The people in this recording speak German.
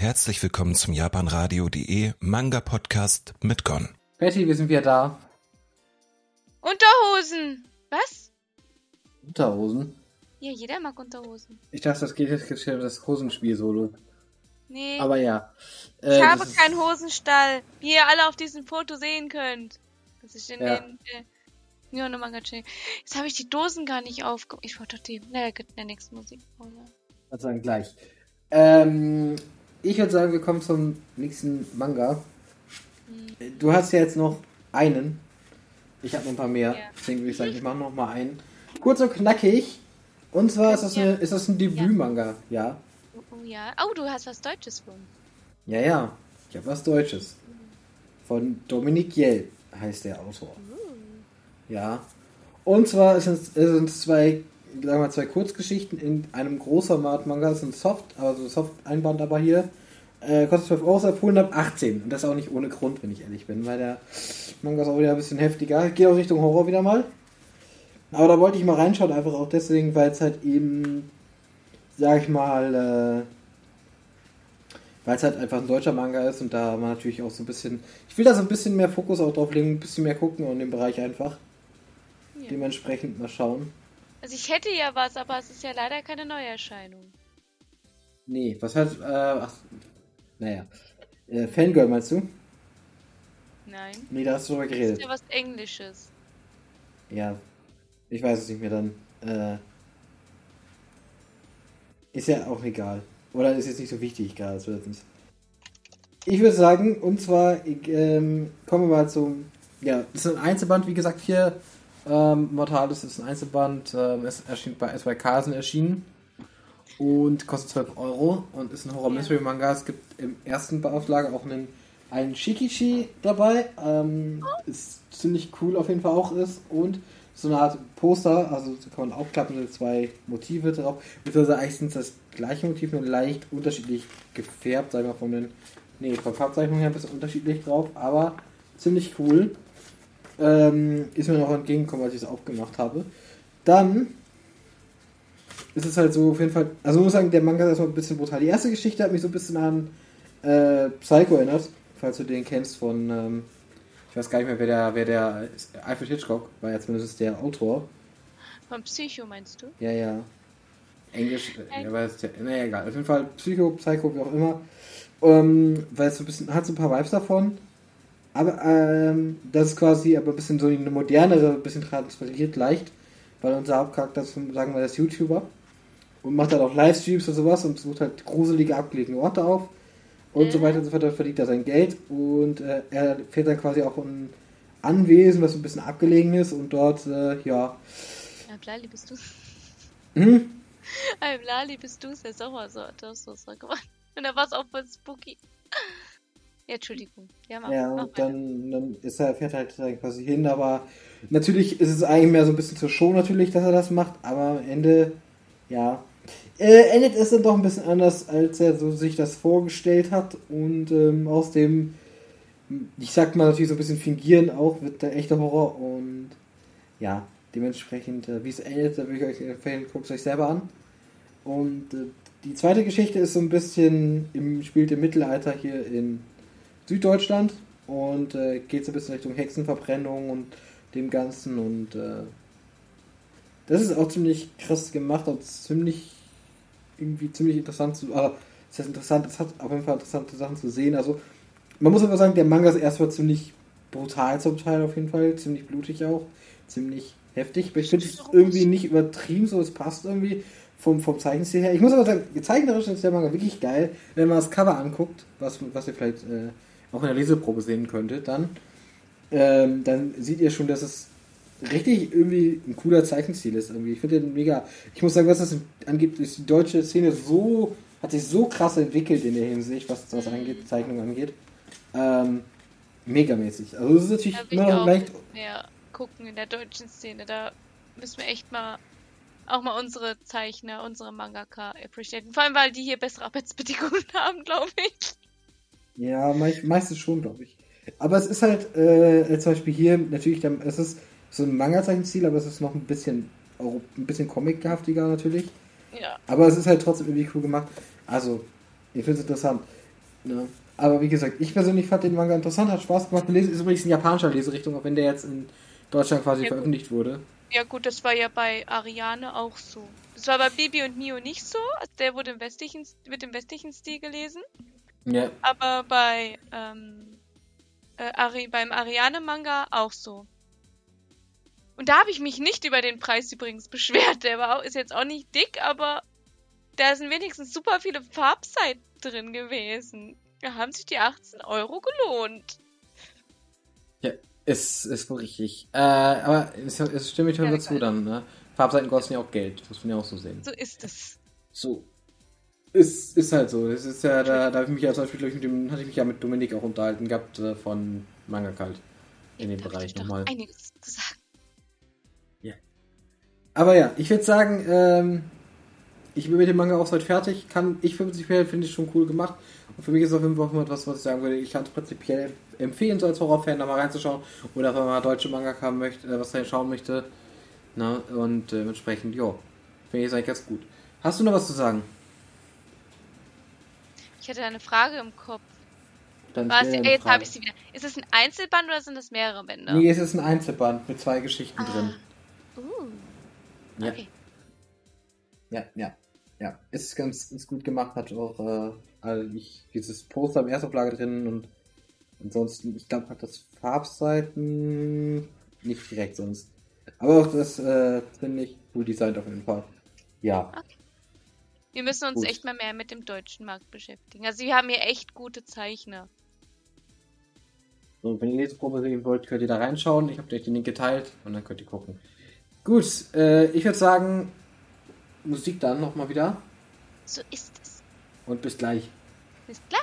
Herzlich willkommen zum japanradio.de Manga Podcast mit Gon. Betty, wir sind wieder da. Unterhosen! Was? Unterhosen? Ja, jeder mag Unterhosen. Ich dachte, das geht jetzt um das Hosenspiel-Solo. Nee, Aber ja. ich Äh, habe das ist- keinen Hosenstall, wie ihr alle auf diesem Foto sehen könnt. Das ist in Ja. den äh, Nyono Manga Chain. Jetzt habe ich die Dosen gar nicht aufgemacht. Ich wollte doch die. Naja, gut, in der nächsten Musikpause. würde sagen, gleich. Ähm, ich würde sagen, wir kommen zum nächsten Manga. Du hast ja jetzt noch einen. Ich habe noch ein paar mehr. Deswegen würde ich sagen, ich mache noch mal einen. Kurz und knackig. Und zwar ist das, eine, ist das ein Debüt-Manga. Ja. Oh, oh ja. Oh, du hast was Deutsches von. Ja, ja. Ich habe was Deutsches. Von Dominik Jell heißt der Autor. Ja. Und zwar sind es zwei, sagen wir mal, zwei Kurzgeschichten in einem Großformat-Manga. Das sind Soft, also Soft-Einband aber hier. Äh, kostet 12 Euro, ist empfohlen ab 18. Und das auch nicht ohne Grund, wenn ich ehrlich bin, weil der Manga ist auch wieder ein bisschen heftiger. Geht auch Richtung Horror wieder mal. Aber da wollte ich mal reinschauen, einfach auch deswegen, weil es halt eben, sag ich mal, äh, weil es halt einfach ein deutscher Manga ist und da man natürlich auch so ein bisschen, ich will da so ein bisschen mehr Fokus auch drauf legen, ein bisschen mehr gucken und im Bereich einfach. Ja. Dementsprechend mal schauen. Also ich hätte ja was, aber es ist ja leider keine Neuerscheinung. Nee, was heißt, äh, ach, naja. Äh, Fangirl meinst du? Nein. Nee, da hast du drüber Das ist geredet. ja was Englisches. Ja, ich weiß es nicht mehr dann. Äh, ist ja auch egal. Oder ist jetzt nicht so wichtig gerade. Ich würde sagen, und zwar ich, ähm, kommen wir mal zum. Ja, das ist ein Einzelband, wie gesagt, hier. Ähm, Mortalis ist ein Einzelband. Ähm, es erschien bei SY Carson erschienen. Und kostet 12 Euro und ist ein Horror-Mystery-Manga. Es gibt im ersten Auflage auch einen, einen Shikichi dabei. Ähm, ist ziemlich cool auf jeden Fall auch ist. Und so eine Art Poster, also so kann man aufklappen, sind zwei Motive drauf. Beziehungsweise eigentlich sind es das gleiche Motiv, nur leicht unterschiedlich gefärbt, sagen wir von den. Nee, von Farbzeichnung her ein bisschen unterschiedlich drauf, aber ziemlich cool. Ähm, ist mir noch entgegengekommen, als ich es aufgemacht habe. Dann ist es halt so auf jeden Fall. Also ich muss sagen, der Manga ist erstmal ein bisschen brutal. Die erste Geschichte hat mich so ein bisschen an äh, Psycho erinnert, falls du den kennst von. Ähm, ich weiß gar nicht mehr, wer der, wer der ist. Alfred Hitchcock war ja zumindest der Autor. Von Psycho meinst du? Ja, ja. Englisch, äh, ja, weiß der, naja, egal. Auf jeden Fall Psycho, Psycho, wie auch immer. Ähm, weil es so ein bisschen, hat so ein paar Vibes davon. Aber ähm, das ist quasi aber ein bisschen so eine modernere, ein bisschen transferiert leicht. Weil unser Hauptcharakter ist, sagen wir, das YouTuber. Und macht halt auch Livestreams und sowas und sucht halt gruselige, abgelegene Orte auf. Und so Mhm. weiter und so fort. Dann verdient er sein Geld. Und äh, er fährt dann quasi auch ein Anwesen, was ein bisschen abgelegen ist. Und dort, äh, ja. Ja, Lali bist du. Hm? Ein Lali bist du, ist der Sommer so. Du hast so so gemacht. Und da war es auch voll spooky. Ja, Entschuldigung. Ja, mach, Ja, und dann, dann ist er, fährt halt quasi hin, aber natürlich ist es eigentlich mehr so ein bisschen zur Show natürlich, dass er das macht, aber am Ende, ja, äh, endet es dann doch ein bisschen anders, als er so sich das vorgestellt hat und ähm, aus dem, ich sag mal natürlich so ein bisschen fingieren auch, wird der echte Horror und ja, dementsprechend, äh, wie es endet, da würde ich euch empfehlen, guckt es euch selber an. Und äh, die zweite Geschichte ist so ein bisschen, im, spielt im Mittelalter hier in Süddeutschland und äh, geht so ein bisschen Richtung Hexenverbrennung und dem Ganzen und äh, das ist auch ziemlich krass gemacht und ziemlich irgendwie ziemlich interessant zu, aber es ist interessant, es hat auf jeden Fall interessante Sachen zu sehen. Also man muss aber sagen, der Manga ist erstmal ziemlich brutal zum Teil auf jeden Fall, ziemlich blutig auch, ziemlich heftig. Aber ich finde es irgendwie nicht übertrieben, so es passt irgendwie vom, vom Zeichenstil her. Ich muss aber sagen, zeichnerisch ist der Manga wirklich geil. Wenn man das Cover anguckt, was, was ihr vielleicht äh, auch in der Leseprobe sehen könntet, dann, ähm, dann seht ihr schon, dass es richtig irgendwie ein cooler Zeichenstil ist. Irgendwie. Ich finde den mega. Ich muss sagen, was das angeht, ist die deutsche Szene so, hat sich so krass entwickelt in der Hinsicht, was das angeht, Zeichnung angeht. Ähm, megamäßig. Also es ist natürlich Da immer noch auch leicht. mehr gucken in der deutschen Szene. Da müssen wir echt mal auch mal unsere Zeichner, unsere Mangaka appreciaten. Vor allem, weil die hier bessere Arbeitsbedingungen haben, glaube ich. Ja, meist, meistens schon, glaube ich. Aber es ist halt, äh, zum Beispiel hier natürlich, der, es ist so ein Manga-Zeichenstil, aber es ist noch ein bisschen, auch ein bisschen comichaftiger natürlich. Ja. Aber es ist halt trotzdem irgendwie cool gemacht. Also, ich finde es interessant. Ne? Aber wie gesagt, ich persönlich fand den Manga interessant, hat Spaß gemacht. Lesen ist übrigens in japanischer Leserichtung, auch wenn der jetzt in Deutschland quasi Ja, gut. veröffentlicht wurde. Ja gut, das war ja bei Ariane auch so. Das war bei Bibi und Mio nicht so. Also Der wurde im westlichen, wird im westlichen Stil gelesen. Ja. Aber bei ähm, äh, Ari, beim Ariane-Manga auch so. Und da habe ich mich nicht über den Preis übrigens beschwert. Der war auch, ist jetzt auch nicht dick, aber da sind wenigstens super viele Farbseiten drin gewesen. Da haben sich die 18 Euro gelohnt. Ja, ist, ist wohl richtig. Äh, aber es, es stimme ich schon Ja, dazu geil. dann, ne? Farbseiten kosten ja auch Geld, das muss man ja auch so sehen. So ist es. So. Ist, ist halt so. Das ist ja, da, da habe ich mich ja zum Beispiel, ich, mit dem, hatte ich mich ja mit Dominik auch unterhalten gehabt äh, von Manga Kalt. In dem Da hab Bereich nochmal. einiges zu sagen. Aber ja, ich würde sagen, ähm, ich bin mit dem Manga auch soweit fertig. Kann ich 50 Fälle finde ich schon cool gemacht. Und für mich ist auf jeden Fall etwas, was ich sagen würde. Ich kann es prinzipiell empfehlen, so als Horrorfan da mal reinzuschauen. Oder wenn man mal deutsche Manga haben möchte, äh, was da schauen möchte. Na, und äh, entsprechend, ja, finde ich es eigentlich ganz gut. Hast du noch was zu sagen? Ich hatte eine Frage im Kopf. Dann stell äh, deine jetzt habe ich sie wieder. Ist es ein Einzelband oder sind das mehrere Bände? Nee, es ist ein Einzelband mit zwei Geschichten drin. Uh, Ja. okay. Ja, ja, ja. Ist ganz, ganz gut gemacht, hat auch äh, all- ich, dieses Poster im Erstauflage drin und ansonsten, ich glaube, hat das Farbseiten nicht direkt sonst. Aber auch das äh, finde ich cool designt auf jeden Fall. Ja. Wir müssen uns Gut. echt mal mehr mit dem deutschen Markt beschäftigen. Also wir haben hier echt gute Zeichner. So, wenn ihr Leseprobe sehen wollt, könnt ihr da reinschauen. Ich habe euch den Link geteilt und dann könnt ihr gucken. Gut, äh, ich würde sagen, Musik dann nochmal wieder So ist es. und bis gleich. Bis gleich.